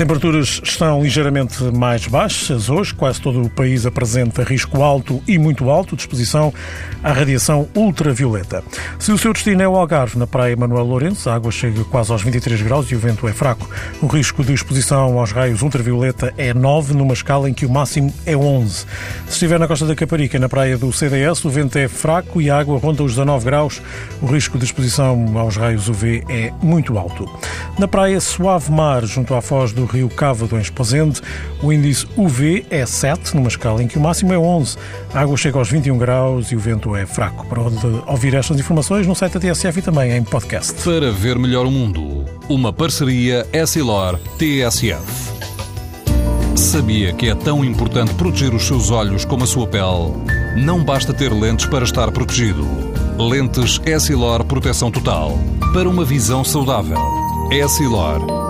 temperaturas estão ligeiramente mais baixas hoje. Quase todo o país apresenta risco alto e muito alto de exposição à radiação ultravioleta. Se o seu destino é o Algarve, na praia Manuel Lourenço, a água chega quase aos 23 graus e o vento é fraco. O risco de exposição aos raios ultravioleta é 9, numa escala em que o máximo é 11. Se estiver na costa da Caparica, na praia do CDS, o vento é fraco e a água ronda os 19 graus. O risco de exposição aos raios UV é muito alto. Na praia Suave Mar, junto à foz do rio Cávado, em Esposende, o índice UV é 7, numa escala em que o máximo é 11. A água chega aos 21 graus e o vento é fraco. Para ouvir estas informações no site da TSF e também em podcast. Para ver melhor o mundo, uma parceria Essilor-TSF. Sabia que é tão importante proteger os seus olhos como a sua pele? Não basta ter lentes para estar protegido. Lentes Essilor Proteção Total. Para uma visão saudável. Essilor